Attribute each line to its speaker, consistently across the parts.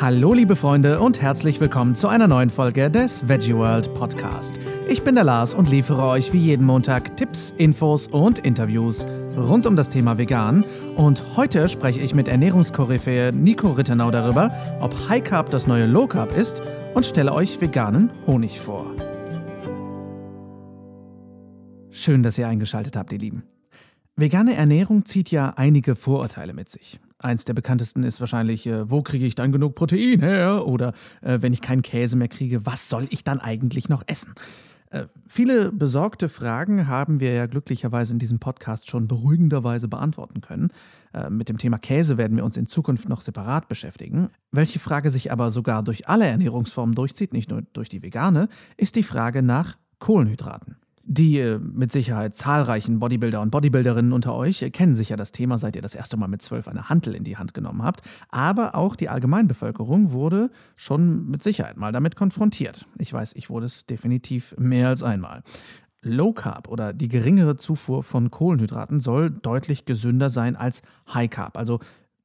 Speaker 1: Hallo liebe Freunde und herzlich willkommen zu einer neuen Folge des Veggie World Podcast. Ich bin der Lars und liefere euch wie jeden Montag Tipps, Infos und Interviews rund um das Thema Vegan. Und heute spreche ich mit Ernährungskoryphäe Nico Rittenau darüber, ob High Carb das neue Low Carb ist und stelle euch veganen Honig vor. Schön, dass ihr eingeschaltet habt, ihr Lieben. Vegane Ernährung zieht ja einige Vorurteile mit sich. Eins der bekanntesten ist wahrscheinlich, äh, wo kriege ich dann genug Protein her? Oder äh, wenn ich keinen Käse mehr kriege, was soll ich dann eigentlich noch essen? Äh, viele besorgte Fragen haben wir ja glücklicherweise in diesem Podcast schon beruhigenderweise beantworten können. Äh, mit dem Thema Käse werden wir uns in Zukunft noch separat beschäftigen. Welche Frage sich aber sogar durch alle Ernährungsformen durchzieht, nicht nur durch die vegane, ist die Frage nach Kohlenhydraten. Die äh, mit Sicherheit zahlreichen Bodybuilder und Bodybuilderinnen unter euch kennen sicher das Thema, seit ihr das erste Mal mit zwölf eine Hantel in die Hand genommen habt. Aber auch die Allgemeinbevölkerung wurde schon mit Sicherheit mal damit konfrontiert. Ich weiß, ich wurde es definitiv mehr als einmal. Low Carb oder die geringere Zufuhr von Kohlenhydraten soll deutlich gesünder sein als High Carb, also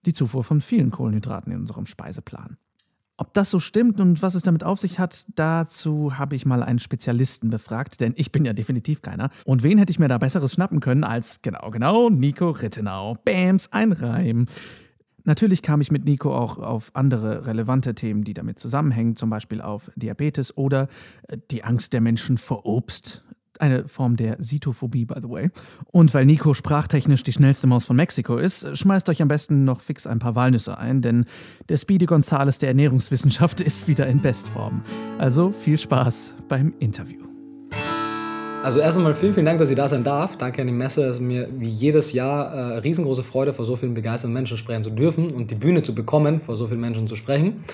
Speaker 1: die Zufuhr von vielen Kohlenhydraten in unserem Speiseplan. Ob das so stimmt und was es damit auf sich hat, dazu habe ich mal einen Spezialisten befragt, denn ich bin ja definitiv keiner. Und wen hätte ich mir da besseres schnappen können als, genau, genau, Nico Rittenau. Bams, ein Reim. Natürlich kam ich mit Nico auch auf andere relevante Themen, die damit zusammenhängen, zum Beispiel auf Diabetes oder äh, die Angst der Menschen vor Obst eine Form der Sitophobie, by the way. Und weil Nico sprachtechnisch die schnellste Maus von Mexiko ist, schmeißt euch am besten noch fix ein paar Walnüsse ein, denn der Speedy Gonzales der Ernährungswissenschaft ist wieder in Bestform. Also viel Spaß beim Interview.
Speaker 2: Also erst einmal vielen, vielen Dank, dass ich da sein darf. Danke an die Messe. Es ist mir wie jedes Jahr äh, riesengroße Freude, vor so vielen begeisterten Menschen sprechen zu dürfen und die Bühne zu bekommen, vor so vielen Menschen zu sprechen.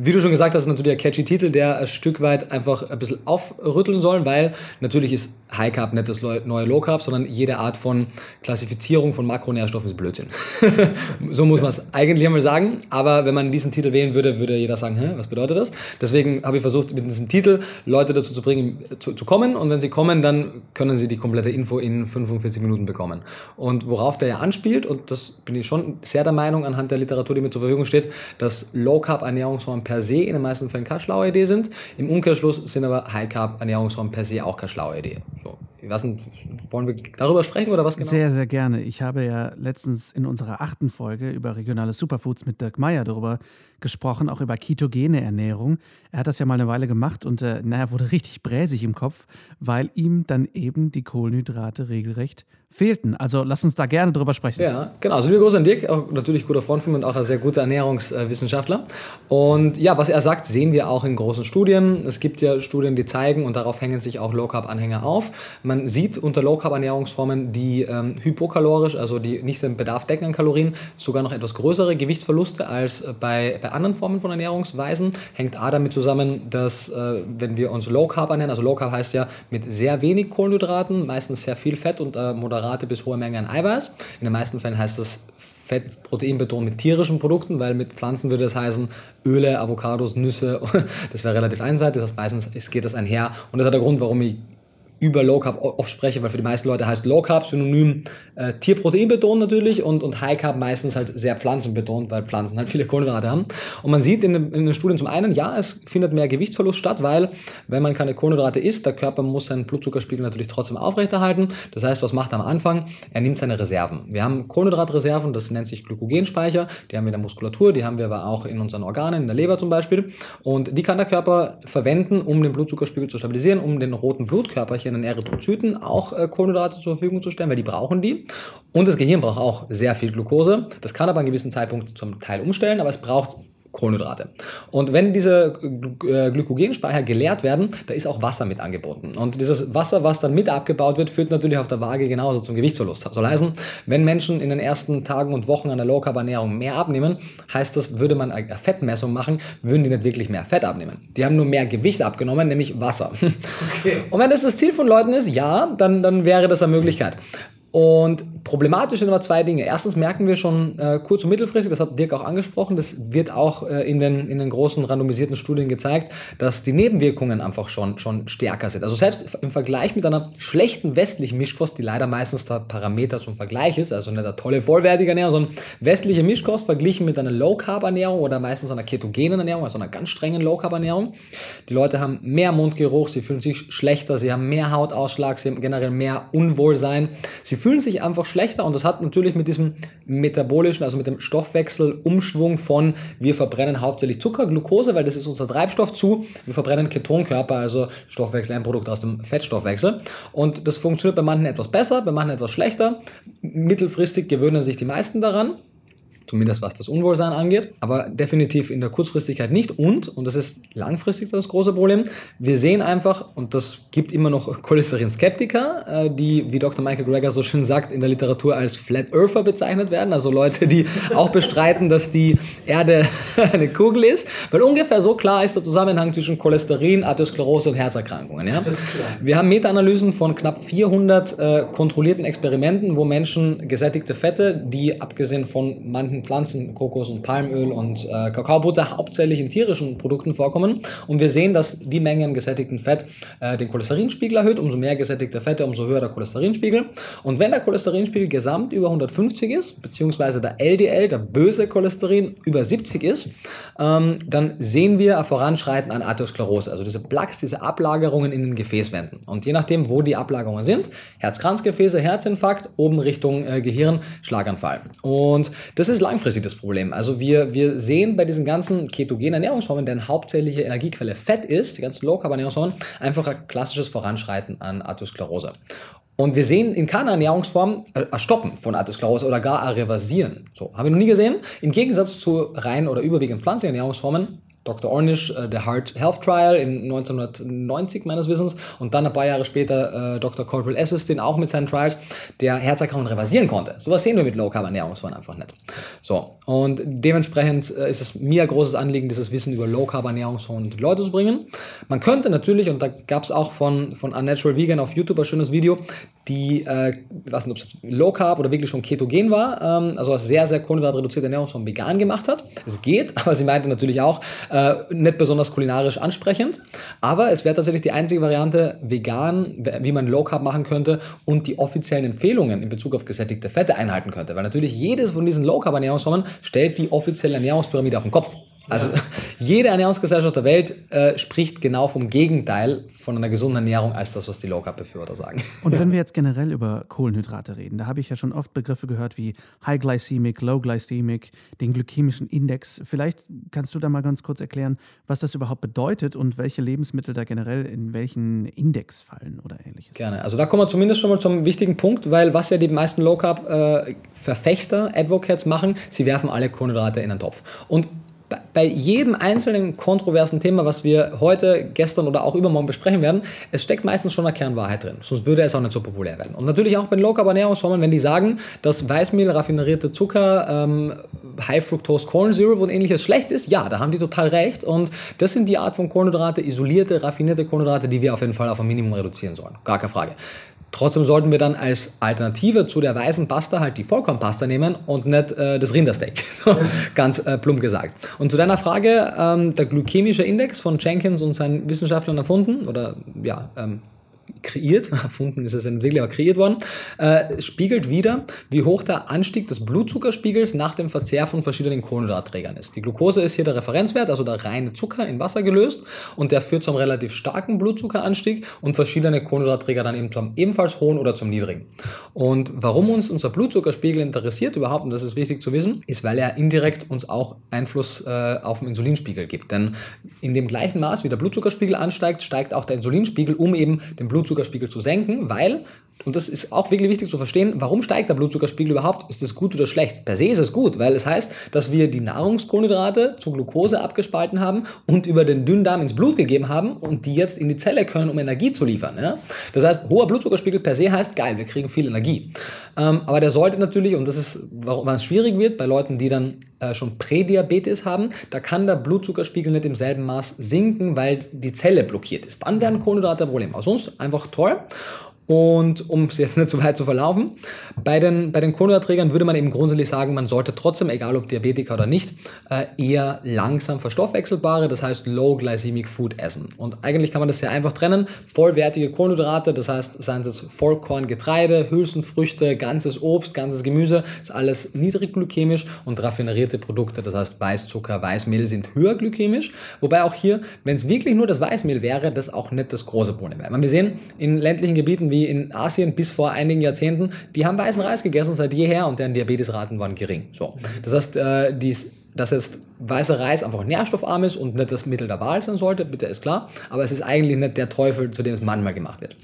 Speaker 2: Wie du schon gesagt hast, ist natürlich ein catchy Titel, der ein Stück weit einfach ein bisschen aufrütteln soll, weil natürlich ist High Carb nicht das neue Low Carb, sondern jede Art von Klassifizierung von Makronährstoffen ist Blödsinn. so muss man es eigentlich einmal sagen. Aber wenn man diesen Titel wählen würde, würde jeder sagen, Hä, was bedeutet das? Deswegen habe ich versucht, mit diesem Titel Leute dazu zu bringen, zu, zu kommen. Und wenn sie kommen, dann können sie die komplette Info in 45 Minuten bekommen. Und worauf der ja anspielt, und das bin ich schon sehr der Meinung anhand der Literatur, die mir zur Verfügung steht, dass Low Carb Ernährungsformen per se in den meisten Fällen keine schlaue Idee sind. Im Umkehrschluss sind aber High Carb Ernährungsformen per se auch keine schlaue Idee. So. Nicht, wollen wir darüber sprechen oder was genau?
Speaker 1: Sehr, sehr gerne. Ich habe ja letztens in unserer achten Folge über regionale Superfoods mit Dirk Meyer darüber gesprochen, auch über ketogene Ernährung. Er hat das ja mal eine Weile gemacht und äh, naja, wurde richtig bräsig im Kopf, weil ihm dann eben die Kohlenhydrate regelrecht fehlten. Also lass uns da gerne drüber sprechen.
Speaker 2: Ja, genau. Also liebe Grüße an Dirk, auch natürlich guter Freund von mir und auch ein sehr guter Ernährungswissenschaftler. Und ja, was er sagt, sehen wir auch in großen Studien. Es gibt ja Studien, die zeigen, und darauf hängen sich auch Low-Carb-Anhänger auf, man sieht unter Low-Carb-Ernährungsformen, die ähm, hypokalorisch, also die nicht den Bedarf decken an Kalorien, sogar noch etwas größere Gewichtsverluste als bei, bei anderen Formen von Ernährungsweisen. Hängt A damit zusammen, dass äh, wenn wir uns Low-Carb ernähren, also Low-Carb heißt ja mit sehr wenig Kohlenhydraten, meistens sehr viel Fett und äh, moderate bis hohe Mengen an Eiweiß. In den meisten Fällen heißt das Fett, Protein betont mit tierischen Produkten, weil mit Pflanzen würde es heißen Öle, Avocados, Nüsse. Das wäre relativ einseitig. Das heißt, meistens geht das einher. Und das hat der Grund, warum ich über Low Carb oft spreche, weil für die meisten Leute heißt Low Carb synonym äh, Tierprotein betont natürlich und, und High Carb meistens halt sehr Pflanzen betont, weil Pflanzen halt viele Kohlenhydrate haben. Und man sieht in, den, in den Studien zum einen, ja, es findet mehr Gewichtsverlust statt, weil wenn man keine Kohlenhydrate isst, der Körper muss seinen Blutzuckerspiegel natürlich trotzdem aufrechterhalten. Das heißt, was macht er am Anfang? Er nimmt seine Reserven. Wir haben Kohlenhydratreserven, das nennt sich Glykogenspeicher, die haben wir in der Muskulatur, die haben wir aber auch in unseren Organen, in der Leber zum Beispiel. Und die kann der Körper verwenden, um den Blutzuckerspiegel zu stabilisieren, um den roten Blutkörperchen in den Erythrozyten auch äh, Kohlenhydrate zur Verfügung zu stellen, weil die brauchen die. Und das Gehirn braucht auch sehr viel Glucose. Das kann aber an gewissen Zeitpunkt zum Teil umstellen, aber es braucht Kohlenhydrate. Und wenn diese äh, Glykogenspeicher geleert werden, da ist auch Wasser mit angebunden. Und dieses Wasser, was dann mit abgebaut wird, führt natürlich auf der Waage genauso zum Gewichtsverlust. Das soll heißen, wenn Menschen in den ersten Tagen und Wochen an der Low Carb Ernährung mehr abnehmen, heißt das, würde man eine Fettmessung machen, würden die nicht wirklich mehr Fett abnehmen. Die haben nur mehr Gewicht abgenommen, nämlich Wasser. Okay. Und wenn das das Ziel von Leuten ist, ja, dann, dann wäre das eine Möglichkeit. Und problematisch sind aber zwei Dinge. Erstens merken wir schon äh, kurz- und mittelfristig, das hat Dirk auch angesprochen, das wird auch äh, in, den, in den großen randomisierten Studien gezeigt, dass die Nebenwirkungen einfach schon, schon stärker sind. Also selbst im Vergleich mit einer schlechten westlichen Mischkost, die leider meistens der Parameter zum Vergleich ist, also nicht eine tolle vollwertige Ernährung, sondern westliche Mischkost verglichen mit einer Low-Carb-Ernährung oder meistens einer ketogenen Ernährung, also einer ganz strengen Low-Carb-Ernährung. Die Leute haben mehr Mundgeruch, sie fühlen sich schlechter, sie haben mehr Hautausschlag, sie haben generell mehr Unwohlsein. Sie fühlen sich einfach schlechter und das hat natürlich mit diesem metabolischen, also mit dem Stoffwechselumschwung von wir verbrennen hauptsächlich Zucker, Glucose, weil das ist unser Treibstoff zu, wir verbrennen Ketonkörper, also Stoffwechsel, ein Produkt aus dem Fettstoffwechsel und das funktioniert bei manchen etwas besser, bei manchen etwas schlechter. Mittelfristig gewöhnen sich die meisten daran zumindest was das Unwohlsein angeht, aber definitiv in der Kurzfristigkeit nicht und, und das ist langfristig das große Problem, wir sehen einfach, und das gibt immer noch Cholesterin-Skeptiker, äh, die, wie Dr. Michael Greger so schön sagt, in der Literatur als Flat Earther bezeichnet werden, also Leute, die auch bestreiten, dass die Erde eine Kugel ist, weil ungefähr so klar ist der Zusammenhang zwischen Cholesterin, Arteriosklerose und Herzerkrankungen. Ja? Wir haben Meta-Analysen von knapp 400 äh, kontrollierten Experimenten, wo Menschen gesättigte Fette, die abgesehen von manchen bestimmten Pflanzen, Kokos und Palmöl und äh, Kakaobutter hauptsächlich in tierischen Produkten vorkommen. Und wir sehen, dass die Menge an gesättigten Fett äh, den Cholesterinspiegel erhöht. Umso mehr gesättigte Fette, umso höher der Cholesterinspiegel. Und wenn der Cholesterinspiegel gesamt über 150 ist, beziehungsweise der LDL, der böse Cholesterin, über 70 ist, ähm, dann sehen wir Voranschreiten an Arteriosklerose, also diese Plaques, diese Ablagerungen in den Gefäßwänden. Und je nachdem, wo die Ablagerungen sind, Herzkranzgefäße, Herzinfarkt, oben Richtung äh, Gehirn, Schlaganfall. Und das ist langfristig das Problem. Also wir, wir sehen bei diesen ganzen ketogenen Ernährungsformen, deren hauptsächliche Energiequelle Fett ist, die ganzen Low-Carb-Ernährungsformen, einfach ein klassisches Voranschreiten an Arteriosklerose. Und wir sehen in keiner Ernährungsform äh, ein Stoppen von Arteriosklerose oder gar ein Reversieren. So, habe ich noch nie gesehen. Im Gegensatz zu rein oder überwiegend pflanzlichen Ernährungsformen Dr. Ornish, äh, der Heart Health Trial in 1990 meines Wissens und dann ein paar Jahre später äh, Dr. Corporal Esses, den auch mit seinen Trials, der Herzerkrankungen reversieren konnte. Sowas sehen wir mit Low Carb Ernährungsformen einfach nicht. So und dementsprechend äh, ist es mir ein großes Anliegen, dieses Wissen über Low Carb Ernährungsformen die Leute zu bringen. Man könnte natürlich und da gab es auch von von Unnatural Vegan auf YouTube ein schönes Video, die, äh, ich weiß nicht, ob es Low Carb oder wirklich schon ketogen war, ähm, also sehr, sehr kohlenhydratreduzierte Ernährungsform vegan gemacht hat. Es geht, aber sie meinte natürlich auch, äh, nicht besonders kulinarisch ansprechend. Aber es wäre tatsächlich die einzige Variante vegan, wie man Low Carb machen könnte und die offiziellen Empfehlungen in Bezug auf gesättigte Fette einhalten könnte. Weil natürlich jedes von diesen Low Carb Ernährungsformen stellt die offizielle Ernährungspyramide auf den Kopf. Also jede Ernährungsgesellschaft der Welt äh, spricht genau vom Gegenteil von einer gesunden Ernährung als das, was die Low Carb Befürworter sagen.
Speaker 1: Und wenn wir jetzt generell über Kohlenhydrate reden, da habe ich ja schon oft Begriffe gehört wie High Glycemic, Low Glycemic, den glykämischen Index. Vielleicht kannst du da mal ganz kurz erklären, was das überhaupt bedeutet und welche Lebensmittel da generell in welchen Index fallen oder ähnliches.
Speaker 2: Gerne. Also da kommen wir zumindest schon mal zum wichtigen Punkt, weil was ja die meisten Low Carb äh, Verfechter, Advocates machen, sie werfen alle Kohlenhydrate in einen Topf. Und bei jedem einzelnen kontroversen Thema, was wir heute, gestern oder auch übermorgen besprechen werden, es steckt meistens schon eine Kernwahrheit drin. Sonst würde es auch nicht so populär werden. Und natürlich auch bei Low Carb Ernährungsformen, wenn die sagen, dass Weißmehl, raffinerierte Zucker, ähm, High Fructose Corn Syrup und ähnliches schlecht ist, ja, da haben die total recht. Und das sind die Art von Kohlenhydrate, isolierte, raffinierte Kohlenhydrate, die wir auf jeden Fall auf ein Minimum reduzieren sollen. Gar keine Frage. Trotzdem sollten wir dann als Alternative zu der weißen Pasta halt die Vollkornpasta nehmen und nicht äh, das Rindersteak. So, ganz äh, plump gesagt. Und zu deiner Frage, ähm, der glykämische Index von Jenkins und seinen Wissenschaftlern erfunden oder ja, ähm, kreiert, erfunden ist es entwickelt, aber kreiert worden, äh, spiegelt wieder, wie hoch der Anstieg des Blutzuckerspiegels nach dem Verzehr von verschiedenen Kohlenhydratträgern ist. Die Glucose ist hier der Referenzwert, also der reine Zucker in Wasser gelöst und der führt zum relativ starken Blutzuckeranstieg und verschiedene Kohlenhydratträger dann eben zum ebenfalls hohen oder zum niedrigen. Und warum uns unser Blutzuckerspiegel interessiert überhaupt, und das ist wichtig zu wissen, ist, weil er indirekt uns auch Einfluss äh, auf den Insulinspiegel gibt. Denn in dem gleichen Maß, wie der Blutzuckerspiegel ansteigt, steigt auch der Insulinspiegel, um eben den Blutzuckerspiegel Blutzuckerspiegel zu senken, weil, und das ist auch wirklich wichtig zu verstehen, warum steigt der Blutzuckerspiegel überhaupt? Ist das gut oder schlecht? Per se ist es gut, weil es heißt, dass wir die Nahrungskohlenhydrate zu Glucose abgespalten haben und über den Dünndarm ins Blut gegeben haben und die jetzt in die Zelle können, um Energie zu liefern. Ja? Das heißt, hoher Blutzuckerspiegel per se heißt, geil, wir kriegen viel Energie. Ähm, aber der sollte natürlich, und das ist, warum es schwierig wird, bei Leuten, die dann äh, schon Prädiabetes haben, da kann der Blutzuckerspiegel nicht im selben Maß sinken, weil die Zelle blockiert ist. Dann werden Kohlenhydrate ein Problem. Aus uns einfach toll. Und um es jetzt nicht zu weit zu verlaufen, bei den, bei den Kohlenhydratträgern würde man eben grundsätzlich sagen, man sollte trotzdem, egal ob Diabetiker oder nicht, äh, eher langsam verstoffwechselbare, das heißt Low Glycemic Food essen. Und eigentlich kann man das sehr einfach trennen. Vollwertige Kohlenhydrate, das heißt, seien es Vollkorn, Getreide, Hülsenfrüchte, ganzes Obst, ganzes Gemüse, ist alles niedrig glykämisch und raffinerierte Produkte, das heißt Weißzucker, Weißmehl sind höher glykämisch. Wobei auch hier, wenn es wirklich nur das Weißmehl wäre, das auch nicht das große Problem wäre. Wir sehen in ländlichen Gebieten wie wie in Asien bis vor einigen Jahrzehnten, die haben weißen Reis gegessen seit jeher und deren Diabetesraten waren gering. So. Das heißt, äh, dies, dass jetzt weißer Reis einfach nährstoffarm ist und nicht das Mittel der Wahl sein sollte, bitte ist klar, aber es ist eigentlich nicht der Teufel, zu dem es manchmal gemacht wird.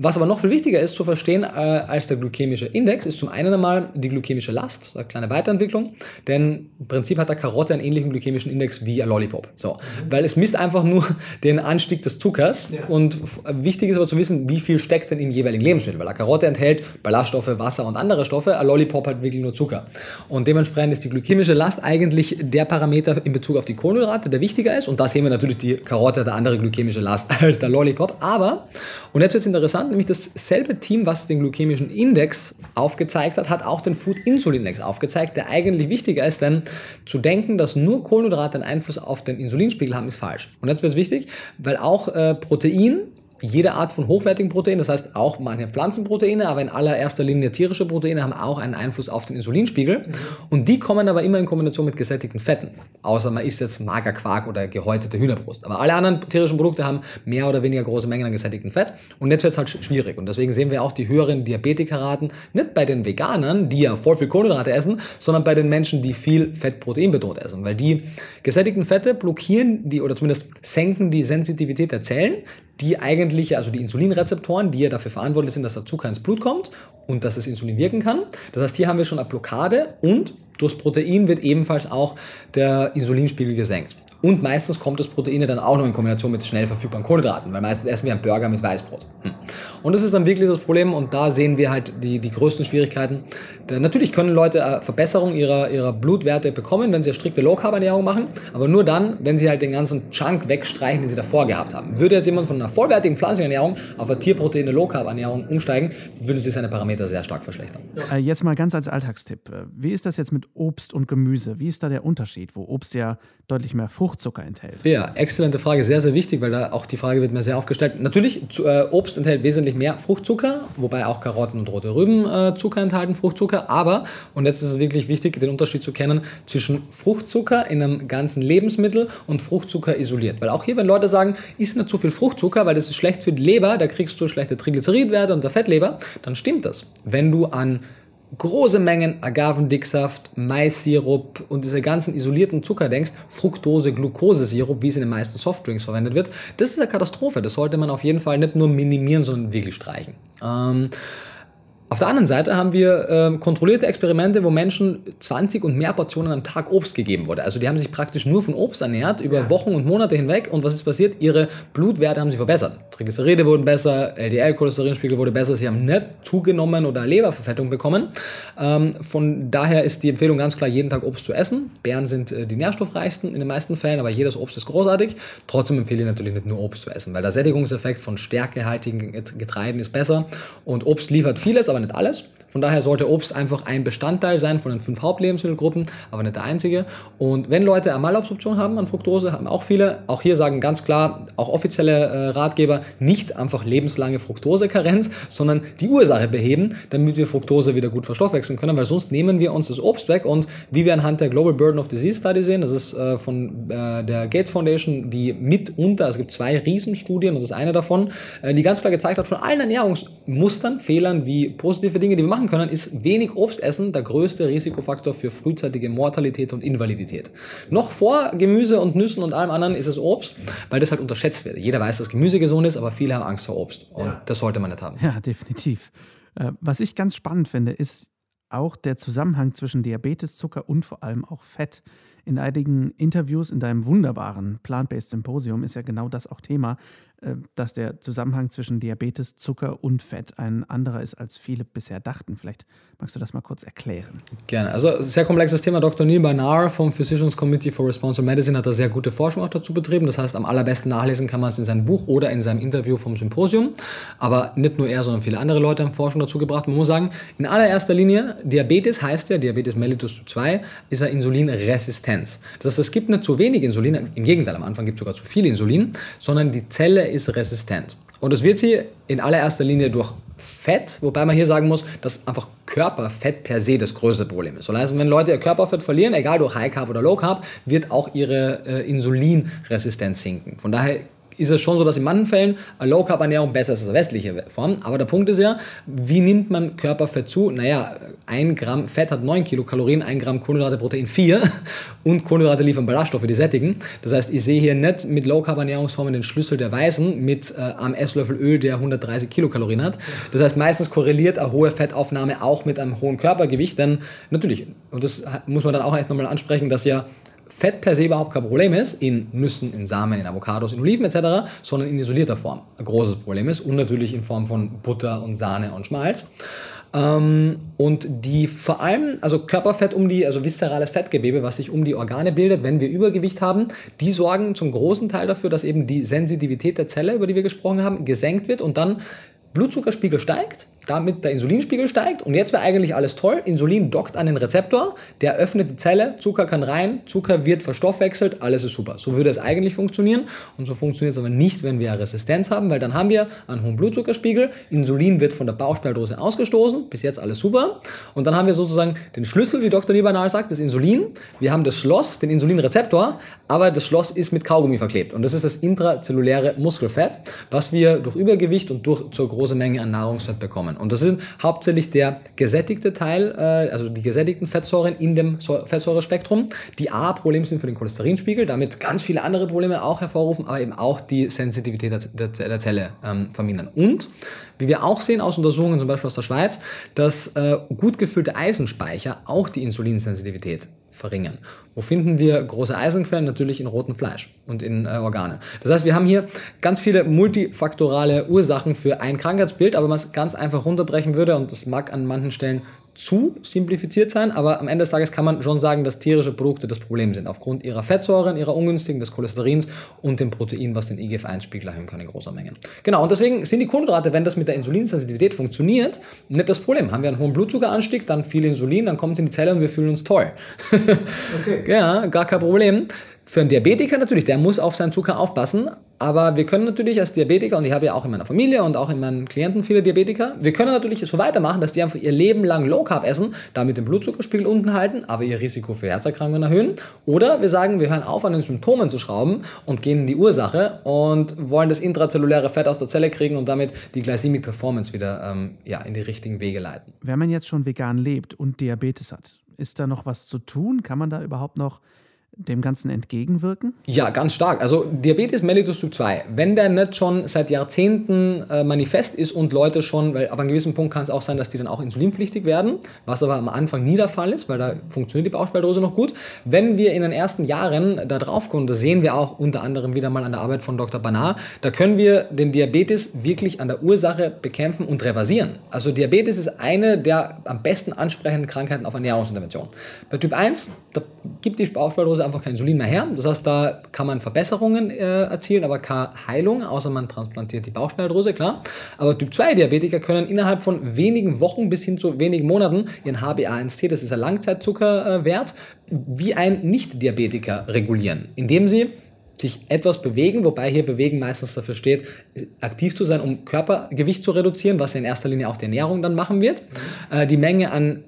Speaker 2: Was aber noch viel wichtiger ist zu verstehen äh, als der glykämische Index, ist zum einen einmal die glykämische Last, eine kleine Weiterentwicklung, denn im Prinzip hat der Karotte einen ähnlichen glykämischen Index wie ein Lollipop. So, mhm. weil es misst einfach nur den Anstieg des Zuckers ja. und wichtig ist aber zu wissen, wie viel steckt denn im jeweiligen Lebensmittel, weil eine Karotte enthält Ballaststoffe, Wasser und andere Stoffe, ein Lollipop hat wirklich nur Zucker. Und dementsprechend ist die glykämische Last eigentlich der Parameter in Bezug auf die Kohlenhydrate, der wichtiger ist und da sehen wir natürlich die Karotte hat eine andere glykämische Last als der Lollipop, aber, und jetzt wird es interessant, nämlich dasselbe Team, was den glykämischen Index aufgezeigt hat, hat auch den Food-Insulin-Index aufgezeigt, der eigentlich wichtiger ist, denn zu denken, dass nur Kohlenhydrate einen Einfluss auf den Insulinspiegel haben, ist falsch. Und jetzt wird es wichtig, weil auch äh, Protein jede Art von hochwertigen Proteinen, das heißt auch manche Pflanzenproteine, aber in allererster Linie tierische Proteine haben auch einen Einfluss auf den Insulinspiegel. Mhm. Und die kommen aber immer in Kombination mit gesättigten Fetten. Außer man isst jetzt Magerquark oder gehäutete Hühnerbrust. Aber alle anderen tierischen Produkte haben mehr oder weniger große Mengen an gesättigtem Fett. Und jetzt wird es halt schwierig. Und deswegen sehen wir auch die höheren Diabetikerraten nicht bei den Veganern, die ja voll viel Kohlenhydrate essen, sondern bei den Menschen, die viel Fettprotein betont essen. Weil die gesättigten Fette blockieren die oder zumindest senken die Sensitivität der Zellen die eigentliche, also die Insulinrezeptoren, die ja dafür verantwortlich sind, dass der Zucker ins Blut kommt und dass das Insulin wirken kann. Das heißt, hier haben wir schon eine Blockade und durchs Protein wird ebenfalls auch der Insulinspiegel gesenkt. Und meistens kommt das Protein dann auch noch in Kombination mit schnell verfügbaren Kohlenhydraten, weil meistens essen wir einen Burger mit Weißbrot. Hm. Und das ist dann wirklich das Problem und da sehen wir halt die, die größten Schwierigkeiten. Da, natürlich können Leute äh, Verbesserung ihrer, ihrer Blutwerte bekommen, wenn sie eine strikte Low-Carb-Ernährung machen, aber nur dann, wenn sie halt den ganzen Chunk wegstreichen, den sie davor gehabt haben. Würde jetzt jemand von einer vollwertigen pflanzlichen auf eine Tierproteine Low-Carb-Ernährung umsteigen, würden sich seine Parameter sehr stark verschlechtern.
Speaker 1: Äh, jetzt mal ganz als Alltagstipp. Äh, wie ist das jetzt mit Obst und Gemüse? Wie ist da der Unterschied, wo Obst ja deutlich mehr Fruchtzucker enthält?
Speaker 2: Ja, exzellente Frage, sehr, sehr wichtig, weil da auch die Frage wird mir sehr aufgestellt. Natürlich, äh, Obst enthält wesentlich mehr Fruchtzucker, wobei auch Karotten und rote Rüben äh, Zucker enthalten, Fruchtzucker, aber, und jetzt ist es wirklich wichtig, den Unterschied zu kennen zwischen Fruchtzucker in einem ganzen Lebensmittel und Fruchtzucker isoliert. Weil auch hier, wenn Leute sagen, isst nicht zu viel Fruchtzucker, weil das ist schlecht für die Leber, da kriegst du schlechte Triglyceridwerte und der Fettleber, dann stimmt das. Wenn du an große Mengen Agavendicksaft, Maissirup und diese ganzen isolierten Zucker denkst, Fructose, Glukosesirup, wie es in den meisten Softdrinks verwendet wird, das ist eine Katastrophe. Das sollte man auf jeden Fall nicht nur minimieren, sondern wirklich streichen. Ähm, auf der anderen Seite haben wir äh, kontrollierte Experimente, wo Menschen 20 und mehr Portionen am Tag Obst gegeben wurde. Also die haben sich praktisch nur von Obst ernährt über ja. Wochen und Monate hinweg. Und was ist passiert? Ihre Blutwerte haben sich verbessert. Triglyceride wurden besser, LDL-Cholesterinspiegel wurde besser. Sie haben nicht zugenommen oder Leberverfettung bekommen. Ähm, von daher ist die Empfehlung ganz klar, jeden Tag Obst zu essen. Beeren sind äh, die nährstoffreichsten in den meisten Fällen, aber jedes Obst ist großartig. Trotzdem empfehle ich natürlich nicht nur Obst zu essen, weil der Sättigungseffekt von stärkehaltigen Getreiden ist besser. Und Obst liefert vieles, aber aber nicht alles. Von daher sollte Obst einfach ein Bestandteil sein von den fünf Hauptlebensmittelgruppen, aber nicht der einzige. Und wenn Leute eine Malabsorption haben an Fructose, haben auch viele, auch hier sagen ganz klar, auch offizielle äh, Ratgeber, nicht einfach lebenslange Fructosekarenz, sondern die Ursache beheben, damit wir Fructose wieder gut verstoffwechseln können, weil sonst nehmen wir uns das Obst weg und wie wir anhand der Global Burden of Disease Study sehen, das ist äh, von äh, der Gates Foundation, die mitunter, es gibt zwei Riesenstudien und das ist eine davon, äh, die ganz klar gezeigt hat, von allen Ernährungsmustern, Fehlern wie positive Dinge, die wir machen können, ist wenig Obst essen der größte Risikofaktor für frühzeitige Mortalität und Invalidität. Noch vor Gemüse und Nüssen und allem anderen ist es Obst, weil das halt unterschätzt wird. Jeder weiß, dass Gemüse gesund ist, aber viele haben Angst vor Obst. Und ja. das sollte man nicht haben.
Speaker 1: Ja, definitiv. Äh, was ich ganz spannend finde, ist auch der Zusammenhang zwischen Diabetes, Zucker und vor allem auch Fett. In einigen Interviews in deinem wunderbaren Plant-Based Symposium ist ja genau das auch Thema. Äh, dass der Zusammenhang zwischen Diabetes, Zucker und Fett ein anderer ist, als viele bisher dachten. Vielleicht magst du das mal kurz erklären.
Speaker 2: Gerne. Also sehr komplexes Thema. Dr. Neil Barnard vom Physicians Committee for Responsible Medicine hat da sehr gute Forschung auch dazu betrieben. Das heißt, am allerbesten nachlesen kann man es in seinem Buch oder in seinem Interview vom Symposium. Aber nicht nur er, sondern viele andere Leute haben Forschung dazu gebracht. Man muss sagen, in allererster Linie, Diabetes heißt ja, Diabetes mellitus Typ 2, ist eine Insulinresistenz. Das heißt, es gibt nicht zu wenig Insulin, im Gegenteil, am Anfang gibt es sogar zu viel Insulin, sondern die Zelle ist resistent. Und das wird sie in allererster Linie durch Fett, wobei man hier sagen muss, dass einfach Körperfett per se das größte Problem ist. Heißt, wenn Leute ihr Körperfett verlieren, egal durch High Carb oder Low Carb, wird auch ihre äh, Insulinresistenz sinken. Von daher ist es schon so, dass in manchen Fällen eine Low Carb Ernährung besser ist als eine westliche Form. Aber der Punkt ist ja, wie nimmt man Körperfett zu? Naja, ein Gramm Fett hat 9 Kilokalorien, ein Gramm Kohlenhydrate, Protein 4 und Kohlenhydrate liefern Ballaststoffe, die sättigen. Das heißt, ich sehe hier nicht mit Low Carb Ernährungsformen den Schlüssel der Weisen mit äh, am Esslöffel Öl, der 130 Kilokalorien hat. Das heißt, meistens korreliert eine hohe Fettaufnahme auch mit einem hohen Körpergewicht, denn natürlich, und das muss man dann auch erstmal mal ansprechen, dass ja Fett per se überhaupt kein Problem ist, in Nüssen, in Samen, in Avocados, in Oliven etc., sondern in isolierter Form ein großes Problem ist und natürlich in Form von Butter und Sahne und Schmalz. Ähm, und die vor allem, also Körperfett um die, also viszerales Fettgewebe, was sich um die Organe bildet, wenn wir Übergewicht haben, die sorgen zum großen Teil dafür, dass eben die Sensitivität der Zelle, über die wir gesprochen haben, gesenkt wird und dann Blutzuckerspiegel steigt damit der Insulinspiegel steigt und jetzt wäre eigentlich alles toll. Insulin dockt an den Rezeptor, der öffnet die Zelle, Zucker kann rein, Zucker wird verstoffwechselt, alles ist super. So würde es eigentlich funktionieren und so funktioniert es aber nicht, wenn wir Resistenz haben, weil dann haben wir einen hohen Blutzuckerspiegel, Insulin wird von der Bauchspeicheldrüse ausgestoßen, bis jetzt alles super und dann haben wir sozusagen den Schlüssel, wie Dr. Liebanal sagt, das Insulin, wir haben das Schloss, den Insulinrezeptor, aber das Schloss ist mit Kaugummi verklebt und das ist das intrazelluläre Muskelfett, was wir durch Übergewicht und durch zur großen Menge an Nahrungsfett bekommen. Und das sind hauptsächlich der gesättigte Teil, äh, also die gesättigten Fettsäuren in dem Fettsäurespektrum, die A, Problem sind für den Cholesterinspiegel, damit ganz viele andere Probleme auch hervorrufen, aber eben auch die Sensitivität der, der, der Zelle ähm, vermindern. Und wie wir auch sehen aus Untersuchungen, zum Beispiel aus der Schweiz, dass äh, gut gefüllte Eisenspeicher auch die Insulinsensitivität verringern. Wo finden wir große Eisenquellen? Natürlich in rotem Fleisch und in äh, Organen. Das heißt, wir haben hier ganz viele multifaktorale Ursachen für ein Krankheitsbild, aber wenn man es ganz einfach runterbrechen würde, und das mag an manchen Stellen zu simplifiziert sein, aber am Ende des Tages kann man schon sagen, dass tierische Produkte das Problem sind, aufgrund ihrer Fettsäuren, ihrer ungünstigen, des Cholesterins und dem Protein, was den IGF-1-Spiegel erhöhen kann in großer Menge. Genau, und deswegen sind die Kohlenhydrate, wenn das mit der Insulinsensitivität funktioniert, nicht das Problem. Haben wir einen hohen Blutzuckeranstieg, dann viel Insulin, dann kommt in die Zelle und wir fühlen uns toll. Okay. ja, gar kein Problem. Für einen Diabetiker natürlich, der muss auf seinen Zucker aufpassen, aber wir können natürlich als Diabetiker, und ich habe ja auch in meiner Familie und auch in meinen Klienten viele Diabetiker, wir können natürlich so weitermachen, dass die einfach ihr Leben lang Low Carb essen, damit den Blutzuckerspiegel unten halten, aber ihr Risiko für Herzerkrankungen erhöhen. Oder wir sagen, wir hören auf, an den Symptomen zu schrauben und gehen in die Ursache und wollen das intrazelluläre Fett aus der Zelle kriegen und damit die Glycemic Performance wieder ähm, ja, in die richtigen Wege leiten.
Speaker 1: Wenn man jetzt schon vegan lebt und Diabetes hat, ist da noch was zu tun? Kann man da überhaupt noch dem Ganzen entgegenwirken?
Speaker 2: Ja, ganz stark. Also Diabetes mellitus Typ 2, wenn der nicht schon seit Jahrzehnten äh, manifest ist und Leute schon, weil auf einem gewissen Punkt kann es auch sein, dass die dann auch insulinpflichtig werden, was aber am Anfang nie der Fall ist, weil da funktioniert die Bauchspeicheldrüse noch gut. Wenn wir in den ersten Jahren da drauf kommen, das sehen wir auch unter anderem wieder mal an der Arbeit von Dr. Banar, da können wir den Diabetes wirklich an der Ursache bekämpfen und reversieren. Also Diabetes ist eine der am besten ansprechenden Krankheiten auf Ernährungsintervention. Bei Typ 1, da gibt die Bauchspeicheldrüse einfach kein Insulin mehr her. Das heißt, da kann man Verbesserungen äh, erzielen, aber keine Heilung, außer man transplantiert die Bauchspeicheldrüse, klar. Aber Typ 2 Diabetiker können innerhalb von wenigen Wochen bis hin zu wenigen Monaten ihren HbA1c, das ist ein Langzeitzuckerwert, wie ein Nicht-Diabetiker regulieren, indem sie sich etwas bewegen, wobei hier bewegen meistens dafür steht, aktiv zu sein, um Körpergewicht zu reduzieren, was in erster Linie auch die Ernährung dann machen wird. Mhm. Äh, die Menge an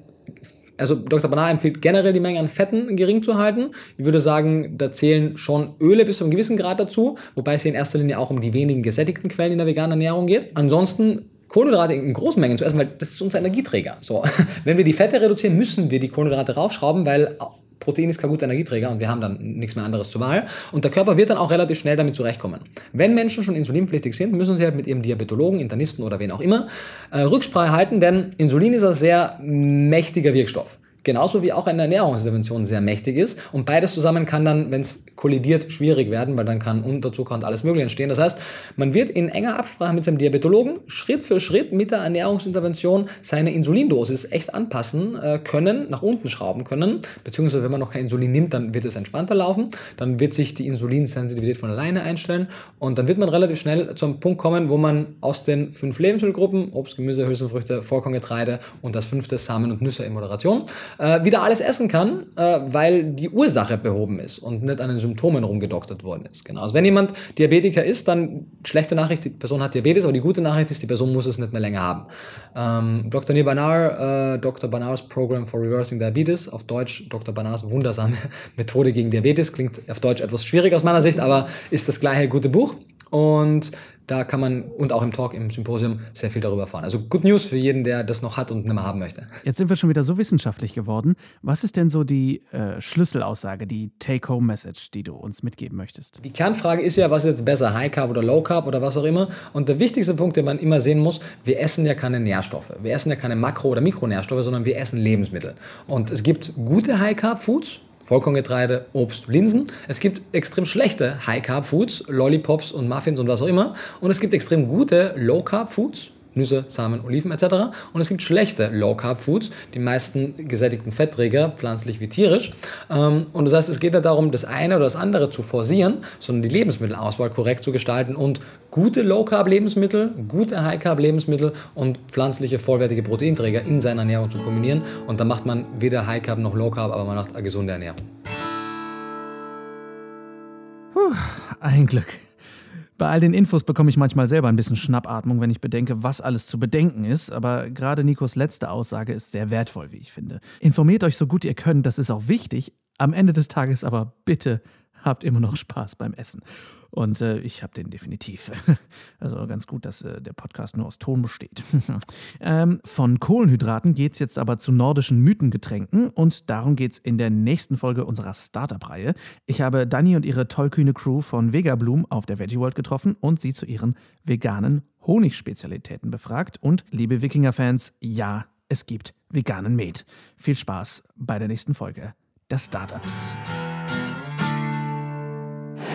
Speaker 2: also Dr. Banar empfiehlt generell die Menge an Fetten gering zu halten. Ich würde sagen, da zählen schon Öle bis zu einem gewissen Grad dazu, wobei es hier in erster Linie auch um die wenigen gesättigten Quellen in der veganen Ernährung geht. Ansonsten Kohlenhydrate in großen Mengen zu essen, weil das ist unser Energieträger. So, wenn wir die Fette reduzieren, müssen wir die Kohlenhydrate raufschrauben, weil Protein ist kein guter Energieträger und wir haben dann nichts mehr anderes zur Wahl. Und der Körper wird dann auch relativ schnell damit zurechtkommen. Wenn Menschen schon insulinpflichtig sind, müssen sie halt mit ihrem Diabetologen, Internisten oder wen auch immer äh, Rücksprache halten, denn Insulin ist ein sehr mächtiger Wirkstoff. Genauso wie auch eine Ernährungsintervention sehr mächtig ist. Und beides zusammen kann dann, wenn es kollidiert, schwierig werden, weil dann kann Unterzucker und alles Mögliche entstehen. Das heißt, man wird in enger Absprache mit seinem Diabetologen Schritt für Schritt mit der Ernährungsintervention seine Insulindosis echt anpassen äh, können, nach unten schrauben können, beziehungsweise wenn man noch kein Insulin nimmt, dann wird es entspannter laufen, dann wird sich die Insulinsensitivität von alleine einstellen und dann wird man relativ schnell zum Punkt kommen, wo man aus den fünf Lebensmittelgruppen, Obst, Gemüse, Hülsenfrüchte, Vollkorngetreide und das fünfte Samen und Nüsse in Moderation, äh, wieder alles essen kann, äh, weil die Ursache behoben ist und nicht an den Symptomen rumgedoktert worden ist. Genau. Also wenn jemand Diabetiker ist, dann schlechte Nachricht, die Person hat Diabetes, aber die gute Nachricht ist, die Person muss es nicht mehr länger haben. Ähm, Dr. Neil Banar, äh, Dr. Banars Program for Reversing Diabetes, auf Deutsch Dr. Banars wundersame Methode gegen Diabetes, klingt auf Deutsch etwas schwierig aus meiner Sicht, aber ist das gleiche gute Buch. Und da kann man und auch im Talk, im Symposium sehr viel darüber erfahren. Also Good News für jeden, der das noch hat und nicht mehr haben möchte.
Speaker 1: Jetzt sind wir schon wieder so wissenschaftlich geworden. Was ist denn so die äh, Schlüsselaussage, die Take-Home-Message, die du uns mitgeben möchtest?
Speaker 2: Die Kernfrage ist ja, was ist jetzt besser, High Carb oder Low Carb oder was auch immer. Und der wichtigste Punkt, den man immer sehen muss, wir essen ja keine Nährstoffe. Wir essen ja keine Makro- oder Mikronährstoffe, sondern wir essen Lebensmittel. Und es gibt gute High Carb Foods, Vollkorngetreide, Obst, Linsen. Es gibt extrem schlechte High-Carb-Foods, Lollipops und Muffins und was auch immer. Und es gibt extrem gute Low-Carb-Foods, Nüsse, Samen, Oliven etc. Und es gibt schlechte Low-Carb-Foods, die meisten gesättigten Fettträger, pflanzlich wie tierisch. Ähm, und das heißt, es geht nicht darum, das eine oder das andere zu forcieren, sondern die Lebensmittelauswahl korrekt zu gestalten und gute Low-Carb-Lebensmittel, gute High-Carb-Lebensmittel und pflanzliche, vollwertige Proteinträger in seiner Ernährung zu kombinieren. Und dann macht man weder High-Carb noch Low-Carb, aber man macht eine gesunde Ernährung.
Speaker 1: Puh, ein Glück. Bei all den Infos bekomme ich manchmal selber ein bisschen Schnappatmung, wenn ich bedenke, was alles zu bedenken ist. Aber gerade Nikos letzte Aussage ist sehr wertvoll, wie ich finde. Informiert euch so gut ihr könnt, das ist auch wichtig. Am Ende des Tages aber bitte habt immer noch Spaß beim Essen. Und äh, ich habe den definitiv. Also ganz gut, dass äh, der Podcast nur aus Ton besteht. ähm, von Kohlenhydraten geht es jetzt aber zu nordischen Mythengetränken und darum geht es in der nächsten Folge unserer Startup-Reihe. Ich habe Dani und ihre tollkühne Crew von Vegabloom auf der Veggie World getroffen und sie zu ihren veganen Honigspezialitäten befragt. Und liebe Wikinger-Fans, ja, es gibt veganen Met. Viel Spaß bei der nächsten Folge der Startups.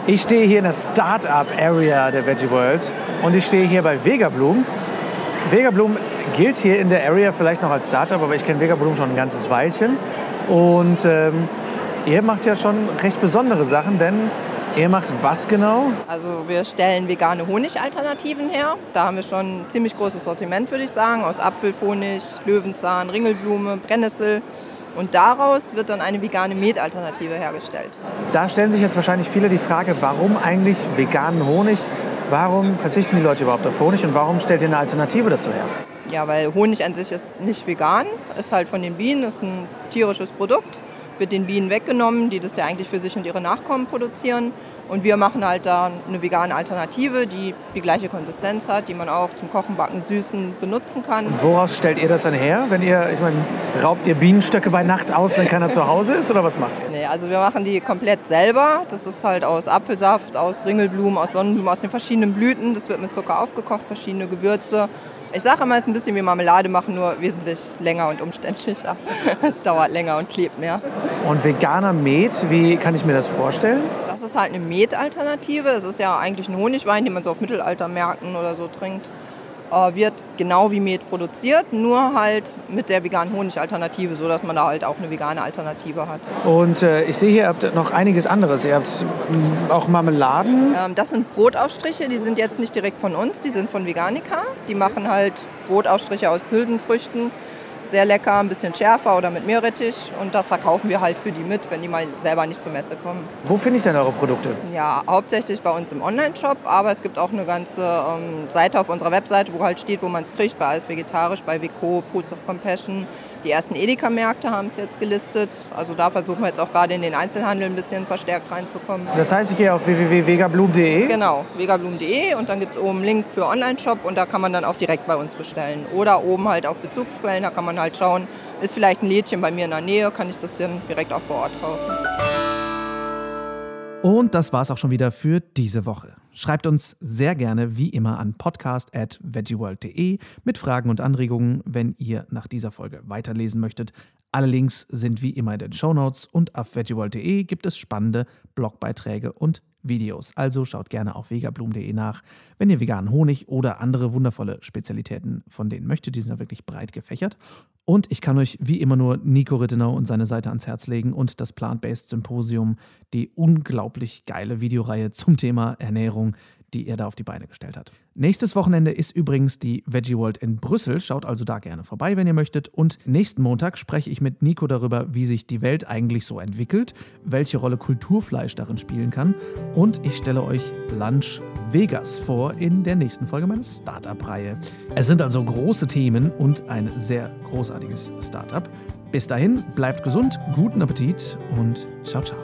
Speaker 1: Ich stehe hier in der Startup-Area der Veggie World und ich stehe hier bei Vegabloom. Vegabloom gilt hier in der Area vielleicht noch als Startup, aber ich kenne Vegabloom schon ein ganzes Weilchen. Und ähm, ihr macht ja schon recht besondere Sachen, denn ihr macht was genau?
Speaker 3: Also wir stellen vegane Honigalternativen her. Da haben wir schon ein ziemlich großes Sortiment, würde ich sagen, aus Apfelhonig, Löwenzahn, Ringelblume, Brennnessel. Und daraus wird dann eine vegane Metalternative hergestellt.
Speaker 1: Da stellen sich jetzt wahrscheinlich viele die Frage, warum eigentlich veganen Honig? Warum verzichten die Leute überhaupt auf Honig und warum stellt ihr eine Alternative dazu her?
Speaker 3: Ja, weil Honig an sich ist nicht vegan, ist halt von den Bienen, ist ein tierisches Produkt, wird den Bienen weggenommen, die das ja eigentlich für sich und ihre Nachkommen produzieren. Und wir machen halt da eine vegane Alternative, die die gleiche Konsistenz hat, die man auch zum Kochen, Backen, Süßen benutzen kann.
Speaker 1: Und woraus stellt ihr das dann her? Wenn ihr, ich meine, raubt ihr Bienenstöcke bei Nacht aus, wenn keiner zu Hause ist oder was macht ihr?
Speaker 3: Nee, also wir machen die komplett selber. Das ist halt aus Apfelsaft, aus Ringelblumen, aus Sonnenblumen, aus den verschiedenen Blüten. Das wird mit Zucker aufgekocht, verschiedene Gewürze. Ich sage immer, es ist ein bisschen wie Marmelade machen, nur wesentlich länger und umständlicher. es dauert länger und klebt mehr.
Speaker 1: Und veganer Met, wie kann ich mir das vorstellen?
Speaker 3: Das ist halt eine Met-Alternative. Es ist ja eigentlich ein Honigwein, den man so auf Mittelaltermärkten oder so trinkt. Äh, wird genau wie Met produziert, nur halt mit der veganen Honigalternative, sodass man da halt auch eine vegane Alternative hat.
Speaker 1: Und äh, ich sehe hier, ihr habt noch einiges anderes. Ihr habt mm, auch Marmeladen.
Speaker 3: Ähm, das sind Brotausstriche, die sind jetzt nicht direkt von uns, die sind von Veganica. Die machen halt Brotausstriche aus Hülsenfrüchten sehr lecker, ein bisschen schärfer oder mit Meerrettich. Und das verkaufen wir halt für die mit, wenn die mal selber nicht zur Messe kommen.
Speaker 1: Wo finde ich denn eure Produkte?
Speaker 3: Ja, hauptsächlich bei uns im Online-Shop, aber es gibt auch eine ganze ähm, Seite auf unserer Webseite, wo halt steht, wo man es kriegt, bei Alles Vegetarisch, bei Vico, Pools of Compassion. Die ersten Edeka-Märkte haben es jetzt gelistet. Also da versuchen wir jetzt auch gerade in den Einzelhandel ein bisschen verstärkt reinzukommen.
Speaker 1: Das heißt, ich gehe auf www.vegablum.de?
Speaker 3: Genau, vegablum.de und dann gibt es oben einen Link für Online-Shop und da kann man dann auch direkt bei uns bestellen. Oder oben halt auf Bezugsquellen, da kann man halt schauen, ist vielleicht ein Lädchen bei mir in der Nähe, kann ich das dann direkt auch vor Ort kaufen.
Speaker 1: Und das war's auch schon wieder für diese Woche. Schreibt uns sehr gerne wie immer an podcast@veggieworld.de mit Fragen und Anregungen, wenn ihr nach dieser Folge weiterlesen möchtet. Alle Links sind wie immer in den Shownotes und auf veggieworld.de gibt es spannende Blogbeiträge und Videos. Also schaut gerne auf vegablumen.de nach, wenn ihr veganen Honig oder andere wundervolle Spezialitäten von denen möchtet. Die sind ja wirklich breit gefächert. Und ich kann euch wie immer nur Nico Rittenau und seine Seite ans Herz legen und das Plant-Based Symposium, die unglaublich geile Videoreihe zum Thema Ernährung, die er da auf die Beine gestellt hat. Nächstes Wochenende ist übrigens die Veggie World in Brüssel. Schaut also da gerne vorbei, wenn ihr möchtet. Und nächsten Montag spreche ich mit Nico darüber, wie sich die Welt eigentlich so entwickelt, welche Rolle Kulturfleisch darin spielen kann. Und ich stelle euch Lunch Vegas vor in der nächsten Folge meiner Startup-Reihe. Es sind also große Themen und ein sehr großartiges Startup. Bis dahin, bleibt gesund, guten Appetit und ciao, ciao.